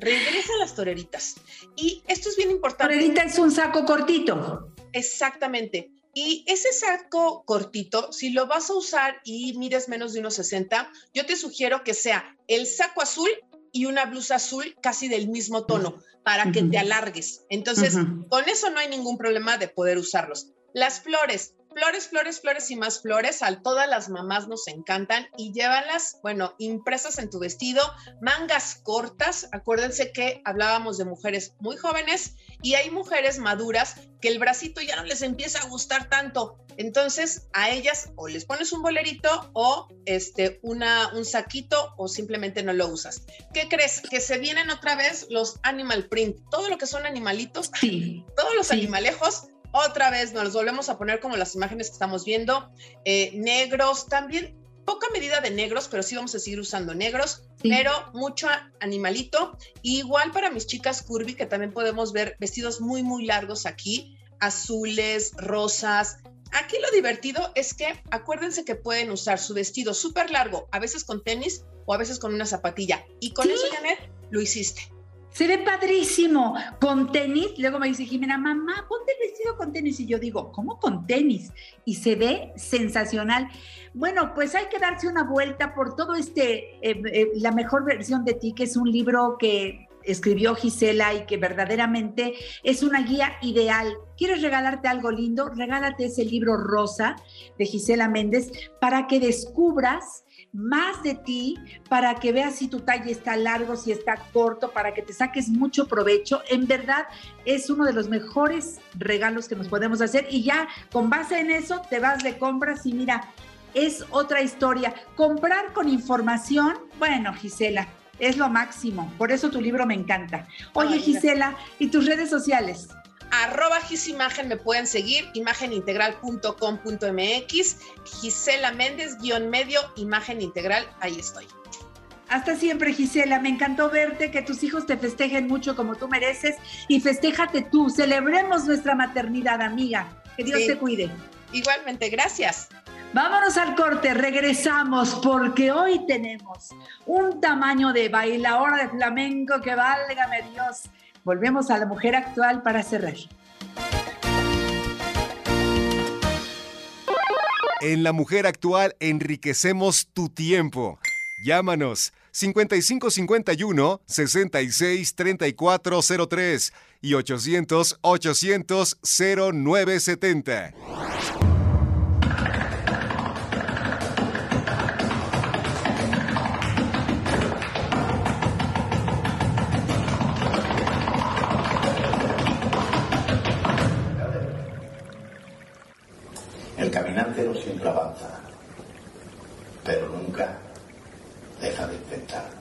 Regresa las toreritas. Y esto es bien importante. Torerita es un saco cortito. Exactamente. Y ese saco cortito, si lo vas a usar y mides menos de unos 60, yo te sugiero que sea el saco azul y una blusa azul casi del mismo tono para que te alargues. Entonces, con eso no hay ningún problema de poder usarlos. Las flores, flores, flores, flores y más flores, a todas las mamás nos encantan y llévalas, bueno, impresas en tu vestido, mangas cortas. Acuérdense que hablábamos de mujeres muy jóvenes y hay mujeres maduras que el bracito ya no les empieza a gustar tanto. Entonces, a ellas o les pones un bolerito o este una un saquito o simplemente no lo usas. ¿Qué crees? Que se vienen otra vez los animal print, todo lo que son animalitos, Sí. todos los Sí. animalejos, otra vez nos los volvemos a poner como las imágenes que estamos viendo, eh, negros, también poca medida de negros, pero sí vamos a seguir usando negros, Sí. pero mucho animalito. Igual para mis chicas curvy, que también podemos ver vestidos muy, muy largos aquí, azules, rosas. Aquí lo divertido es que acuérdense que pueden usar su vestido súper largo, a veces con tenis o a veces con una zapatilla. Y con Sí. eso, Janet, lo hiciste. Se ve padrísimo con tenis. Luego me dice Jimena, mamá, ponte el vestido con tenis. Y yo digo, ¿cómo con tenis? Y se ve sensacional. Bueno, pues hay que darse una vuelta por todo este, eh, eh, la mejor versión de ti, que es un libro que escribió Gisela y que verdaderamente es una guía ideal. ¿Quieres regalarte algo lindo? Regálate ese libro rosa de Gisela Méndez para que descubras más de ti, para que veas si tu talle está largo, si está corto, para que te saques mucho provecho. En verdad es uno de los mejores regalos que nos podemos hacer y ya con base en eso te vas de compras y mira, es otra historia. Comprar con información, bueno, Gisela, es lo máximo. Por eso tu libro me encanta. Oye, Gisela, ¿y tus redes sociales? Arroba gisimagen me pueden seguir, imagenintegral.com.mx, Gisela Méndez, guion medio, imagen integral, ahí estoy. Hasta siempre, Gisela. Me encantó verte, que tus hijos te festejen mucho como tú mereces y festéjate tú. Celebremos nuestra maternidad, amiga. Que Dios Sí. te cuide. Igualmente, gracias. Vámonos al corte, regresamos porque hoy tenemos un tamaño de bailadora de flamenco que válgame Dios. Volvemos a la mujer actual para cerrar. En La Mujer Actual enriquecemos tu tiempo. Llámanos 5551 66 3403 y 800 800 0970. El caminante no siempre avanza, pero nunca deja de intentarlo.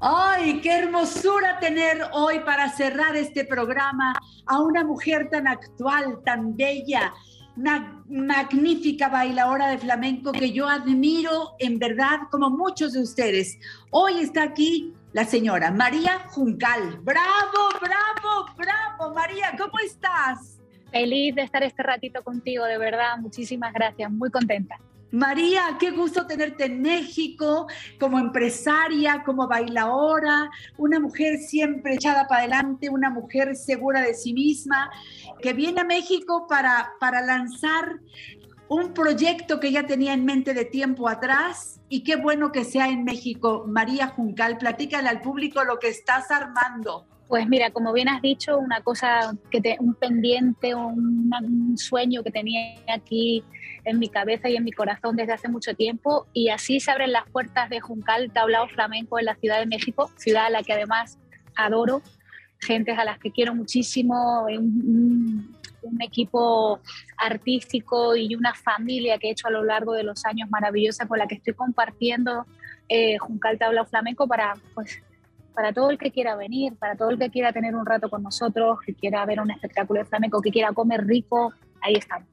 ¡Ay, qué hermosura tener hoy para cerrar este programa a una mujer tan actual, tan bella, una magnífica bailadora de flamenco que yo admiro en verdad como muchos de ustedes. Hoy está aquí la señora María Juncal. ¡Bravo, bravo, bravo! María, ¿cómo estás? Feliz de estar este ratito contigo, de verdad. Muchísimas gracias, muy contenta. María, qué gusto tenerte en México como empresaria, como bailadora, una mujer siempre echada para adelante, una mujer segura de sí misma, que viene a México para, para lanzar un proyecto que ya tenía en mente de tiempo atrás y qué bueno que sea en México. María Juncal, platícale al público lo que estás armando. Pues mira, como bien has dicho, una cosa que te, un pendiente, un, un sueño que tenía aquí en mi cabeza y en mi corazón desde hace mucho tiempo y así se abren las puertas de Juncal Tablao Flamenco en la Ciudad de México, ciudad a la que además adoro, gentes a las que quiero muchísimo, un equipo artístico y una familia que he hecho a lo largo de los años maravillosa con la que estoy compartiendo eh, Juncal Tablao Flamenco para pues para todo el que quiera venir, para todo el que quiera tener un rato con nosotros, que quiera ver un espectáculo de flamenco, que quiera comer rico, ahí estamos.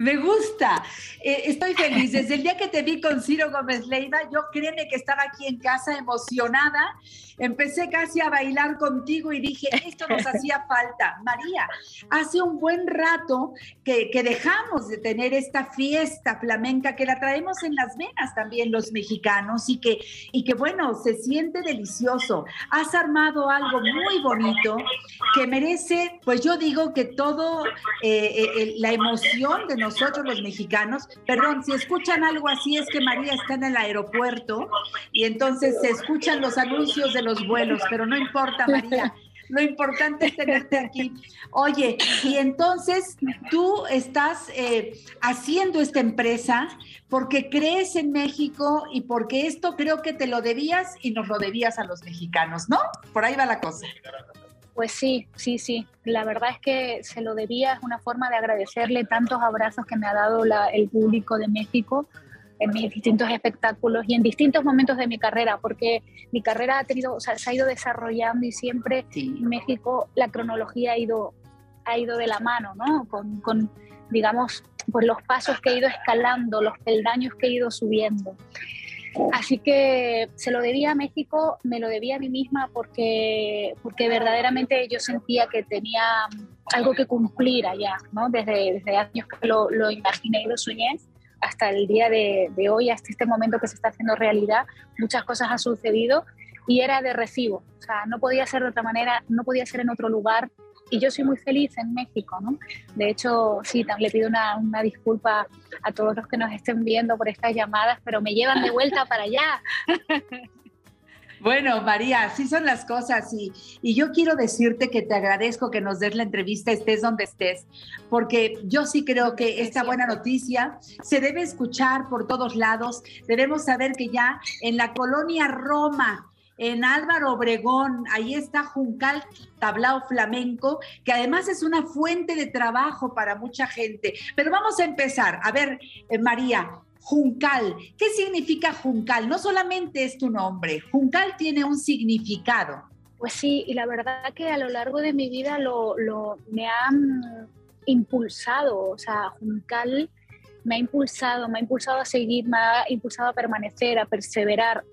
Me gusta. Eh, estoy feliz. Desde el día que te vi con Ciro Gómez Leiva, yo créeme que estaba aquí en casa emocionada. Empecé casi a bailar contigo y dije, esto nos hacía falta. María, hace un buen rato que, que dejamos de tener esta fiesta flamenca que la traemos en las venas también los mexicanos y que, y que bueno, se siente delicioso. Has armado algo muy bonito que merece, pues yo digo que todo, eh, eh, la emoción de nosotros los mexicanos, perdón, si escuchan algo así es que María está en el aeropuerto y entonces se escuchan los anuncios de los vuelos, pero no importa María. Lo importante es tenerte aquí. Oye, y entonces tú estás eh, haciendo esta empresa porque crees en México y porque esto creo que te lo debías y nos lo debías a los mexicanos, ¿no? Por ahí va la cosa. Pues sí, sí, sí. La verdad es que se lo debía, es una forma de agradecerle tantos abrazos que me ha dado el público de México en mis distintos espectáculos y en distintos momentos de mi carrera, porque mi carrera ha tenido, o sea, se ha ido desarrollando y siempre en México la cronología ha ido, ha ido de la mano, ¿no? Con, con, digamos, pues los pasos que he ido escalando, los peldaños que he ido subiendo. Así que se lo debía a México, me lo debía a mí misma porque, porque verdaderamente yo sentía que tenía algo que cumplir allá, ¿no? Desde, desde años que lo, lo imaginé y lo soñé hasta el día de, de, hoy, hasta este momento que se está haciendo realidad, muchas cosas han sucedido y era de recibo. O sea, no podía ser de otra manera, no podía ser en otro lugar. Y yo soy muy feliz en México, ¿no? De hecho, sí, le pido una, una disculpa a todos los que nos estén viendo por estas llamadas, pero me llevan de vuelta para allá. Bueno, María, así son las cosas y, y, yo quiero decirte que te agradezco que nos des la entrevista, estés donde estés, porque yo sí creo que esta buena noticia se debe escuchar por todos lados. Debemos saber que ya en la colonia Roma, en Álvaro Obregón, ahí está Juncal Tablao Flamenco, que además es una fuente de trabajo para mucha gente. Pero vamos a empezar. A ver, eh, María, Juncal. ¿Qué significa Juncal? No solamente es tu nombre, Juncal tiene un significado. Pues sí, y la verdad que a lo largo de mi vida lo, lo me han impulsado, o sea, Juncal me ha impulsado, me ha impulsado a seguir, me ha impulsado a permanecer, a perseverar.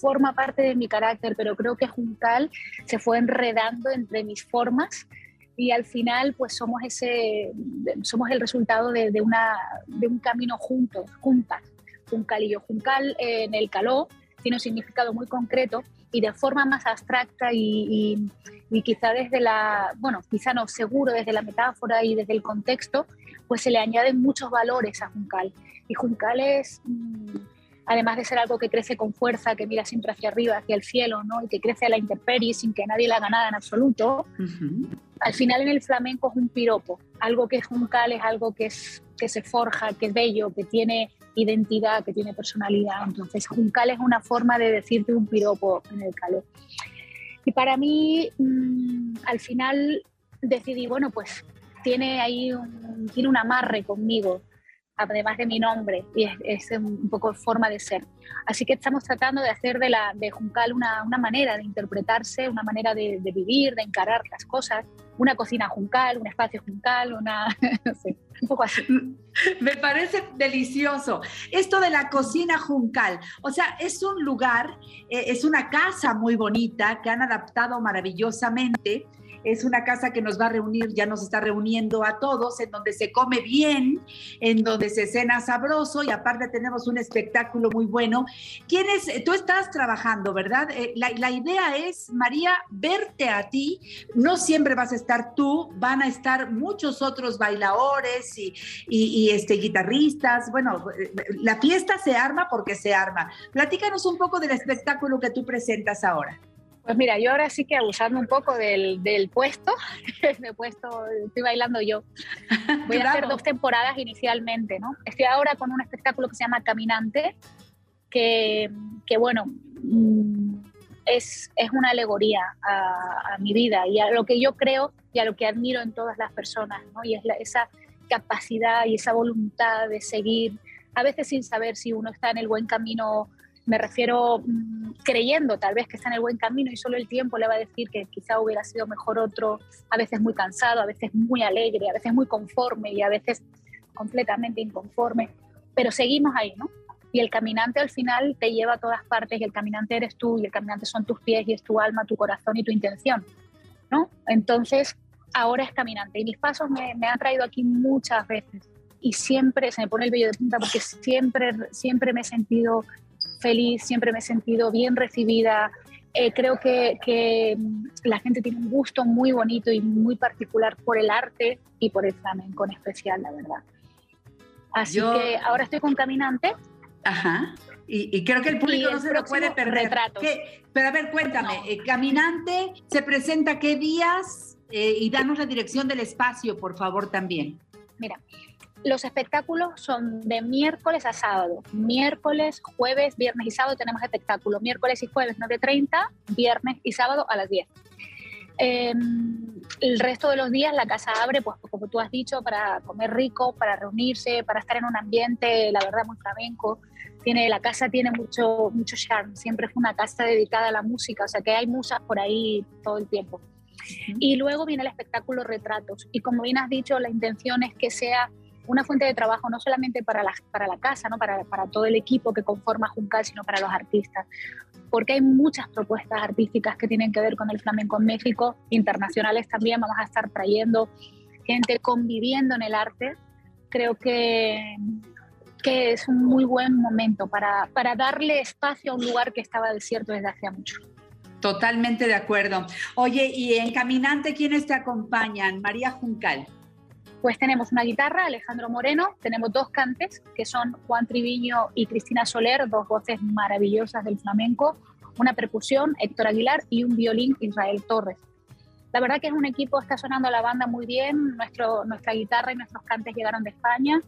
forma parte de mi carácter, pero creo que Juncal se fue enredando entre mis formas y al final pues somos ese somos el resultado de, de, una, de un camino juntos, juntas, Juncal y yo. Juncal eh, en el caló tiene un significado muy concreto y de forma más abstracta y, y, y, quizá desde la, bueno, quizá no, seguro desde la metáfora y desde el contexto, pues se le añaden muchos valores a Juncal. Y Juncal es... Mmm, además de ser algo que crece con fuerza, que mira siempre hacia arriba, hacia el cielo, ¿no? y que crece a la intemperie sin que nadie le haga nada en absoluto, uh -huh. al final en el flamenco es un piropo, algo que es juncal, es algo que, es, que se forja, que es bello, que tiene identidad, que tiene personalidad. Entonces, juncal es una forma de decirte un piropo en el calor. Y para mí, mmm, al final decidí, bueno, pues tiene ahí un, tiene un amarre conmigo, además de mi nombre, y es, es, un poco forma de ser. Así que estamos tratando de hacer de, la, de Juncal una, una manera de interpretarse, una manera de, de, vivir, de encarar las cosas, una cocina Juncal, un espacio Juncal, una, no sé, un poco así. Me parece delicioso. Esto de la cocina Juncal, o sea, es un lugar, eh, es una casa muy bonita que han adaptado maravillosamente es una casa que nos va a reunir, ya nos está reuniendo a todos, en donde se come bien, en donde se cena sabroso y aparte tenemos un espectáculo muy bueno. ¿Quiénes? Tú estás trabajando, ¿verdad? Eh, la, idea es, María, verte a ti. No siempre vas a estar tú, van a estar muchos otros bailadores y, y, este, guitarristas. Bueno, la fiesta se arma porque se arma. Platícanos un poco del espectáculo que tú presentas ahora. Pues mira, yo ahora sí que abusando un poco del, del puesto, de puesto, estoy bailando yo. Voy claro. a hacer dos temporadas inicialmente, ¿no? Estoy ahora con un espectáculo que se llama Caminante, que, que bueno, es, es una alegoría a, a, mi vida y a lo que yo creo y a lo que admiro en todas las personas, ¿no? Y es la, esa capacidad y esa voluntad de seguir, a veces sin saber si uno está en el buen camino me refiero mmm, creyendo tal vez que está en el buen camino y solo el tiempo le va a decir que quizá hubiera sido mejor otro, a veces muy cansado, a veces muy alegre, a veces muy conforme y a veces completamente inconformes, pero seguimos ahí, ¿no? Y el caminante al final te lleva a todas partes y el caminante eres tú y el caminante son tus pies y es tu alma, tu corazón y tu intención, ¿no? Entonces, ahora es caminante y mis pasos me, me han traído aquí muchas veces y siempre se me pone el vello de punta porque siempre, siempre me he sentido feliz, siempre me he sentido bien recibida. Eh, creo que, que, la gente tiene un gusto muy bonito y muy particular por el arte y por el flamenco en especial, la verdad. Así que ahora estoy con Caminante. Ajá. Y, y creo que el público no se lo puede perder. Pero a ver, cuéntame, eh, Caminante se presenta qué días eh, y danos la dirección del espacio, por favor, también. Mira, los espectáculos son de miércoles a sábado. Miércoles, jueves, viernes y sábado tenemos espectáculo. Miércoles y jueves 9.30, viernes y sábado a las 10. Eh, el resto de los días la casa abre, pues como tú has dicho, para comer rico, para reunirse, para estar en un ambiente, la verdad, muy flamenco. Tiene, la casa tiene mucho, mucho charme, siempre fue una casa dedicada a la música, o sea que hay musas por ahí todo el tiempo. Y luego viene el espectáculo Retratos. Y como bien has dicho, la intención es que sea una fuente de trabajo no solamente para la, para la casa, ¿no? para, para todo el equipo que conforma Juncal, sino para los artistas. Porque hay muchas propuestas artísticas que tienen que ver con el flamenco en México, internacionales también. Vamos a estar trayendo gente conviviendo en el arte. Creo que, que es un muy buen momento para, para darle espacio a un lugar que estaba desierto desde hace mucho. Totalmente de acuerdo. Oye, y en Caminante, ¿quiénes te acompañan? María Juncal. Pues tenemos una guitarra, Alejandro Moreno, tenemos dos cantes, que son Juan Triviño y Cristina Soler, dos voces maravillosas del flamenco, una percusión, Héctor Aguilar, y un violín, Israel Torres. La verdad que es un equipo, está sonando la banda muy bien, Nuestro, nuestra guitarra y nuestros cantes llegaron de España,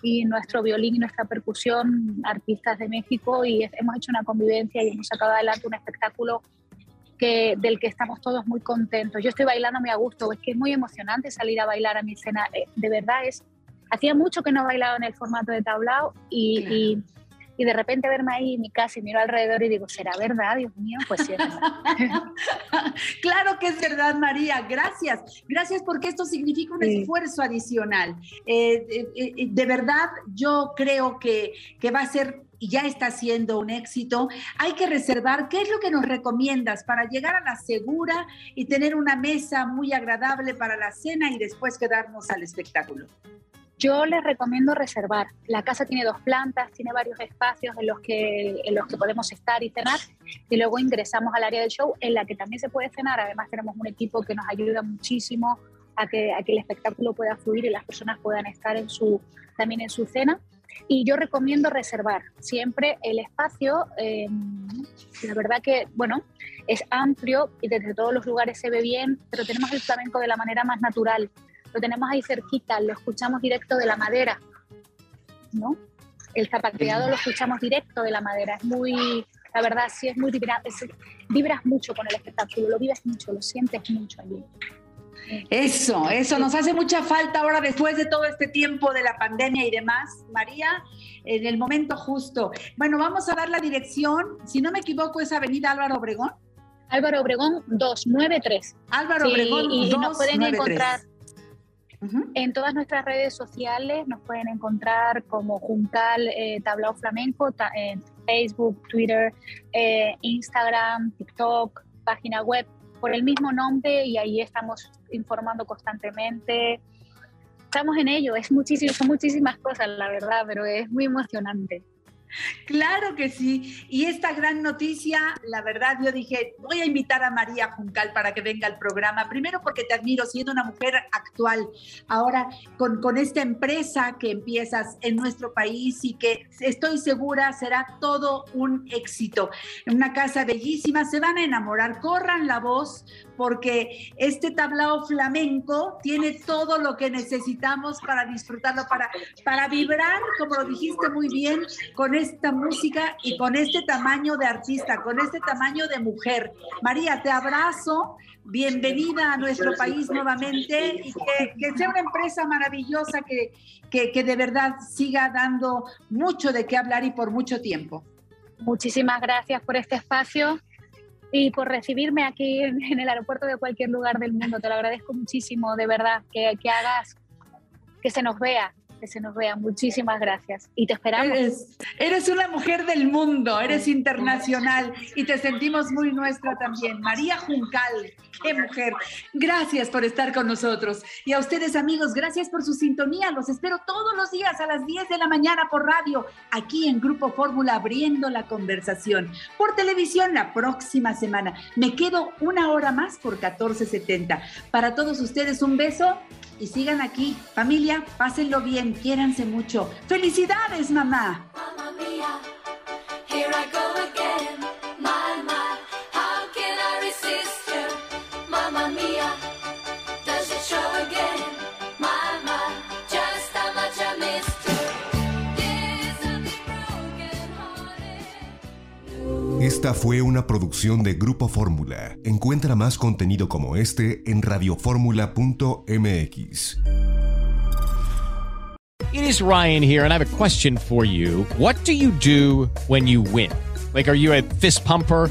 y nuestro violín y nuestra percusión, artistas de México, y hemos hecho una convivencia y hemos sacado adelante un espectáculo que, del que estamos todos muy contentos. Yo estoy bailando muy a gusto, es que es muy emocionante salir a bailar a mi escena. Eh, de verdad es, hacía mucho que no bailaba en el formato de tablao y, claro. y, y, de repente verme ahí en mi casa y miro alrededor y digo, ¿será verdad, Dios mío? Pues sí, es verdad. claro que es verdad, María. Gracias. Gracias porque esto significa un sí. esfuerzo adicional. Eh, eh, eh, de verdad, yo creo que, que va a ser ya está siendo un éxito, hay que reservar. ¿Qué es lo que nos recomiendas para llegar a la segura y tener una mesa muy agradable para la cena y después quedarnos al espectáculo? Yo les recomiendo reservar. La casa tiene dos plantas, tiene varios espacios en los, que, en los que podemos estar y cenar y luego ingresamos al área del show en la que también se puede cenar. Además tenemos un equipo que nos ayuda muchísimo a que, el espectáculo pueda fluir y las personas puedan estar también en su cena. Y yo recomiendo reservar siempre el espacio. Eh, la verdad que, bueno, es amplio y desde todos los lugares se ve bien, pero tenemos el flamenco de la manera más natural. Lo tenemos ahí cerquita, lo escuchamos directo de la madera, ¿no? El zapateado lo escuchamos directo de la madera. Es muy, la verdad, sí es muy vibra, es, vibras mucho con el espectáculo, lo vives mucho, lo sientes mucho allí. Eso, eso nos hace mucha falta ahora después de todo este tiempo de la pandemia y demás. María, en el momento justo. Bueno, vamos a dar la dirección. Si no me equivoco, es Avenida Álvaro Obregón. Álvaro Obregón 293. Álvaro Obregón sí, y, 293. nos pueden encontrar uh -huh. en todas nuestras redes sociales, nos pueden encontrar como Juncal eh, Tablao Flamenco, ta en Facebook, Twitter, eh, Instagram, TikTok, página web por el mismo nombre y ahí estamos informando constantemente. Estamos en ello, es muchísimo, son muchísimas cosas, la verdad, pero es muy emocionante. Claro que sí. Y esta gran noticia, la verdad, yo dije, voy a invitar a María Juncal para que venga al programa. Primero porque te admiro siendo una mujer actual. Ahora, con, con esta empresa que empiezas en nuestro país y que estoy segura será todo un éxito. Una casa bellísima, se van a enamorar. Corran la voz porque este tablao flamenco tiene todo lo que necesitamos para disfrutarlo, para, para vibrar, como lo dijiste muy bien, con esta música y con este tamaño de artista, con este tamaño de mujer. María, te abrazo, bienvenida a nuestro país nuevamente y que, que sea una empresa maravillosa que, que, que de verdad siga dando mucho de qué hablar y por mucho tiempo. Muchísimas gracias por este espacio y por recibirme aquí en, el aeropuerto de cualquier lugar del mundo. Te lo agradezco muchísimo, de verdad, que, que hagas que se nos vea, que se nos vea. Muchísimas gracias y te esperamos. Eres, eres una mujer del mundo, eres internacional y te sentimos muy nuestra también. María Juncal, qué mujer. Gracias por estar con nosotros. Y a ustedes amigos, gracias por su sintonía. Los espero todos los días a las 10 de la mañana por radio, aquí en Grupo Fórmula, abriendo la conversación. Por televisión la próxima semana. Me quedo una hora más por 1470. Para todos ustedes un beso y sigan aquí. Familia, pásenlo bien, quiéranse mucho. ¡Felicidades, mamá! Mamma mia, here I go again. Esta fue una producción de Grupo Fórmula. Encuentra más contenido como este en radioformula.mx. It is Ryan here, and I have a question for you. What do you do when you win? Like, are you a fist pumper?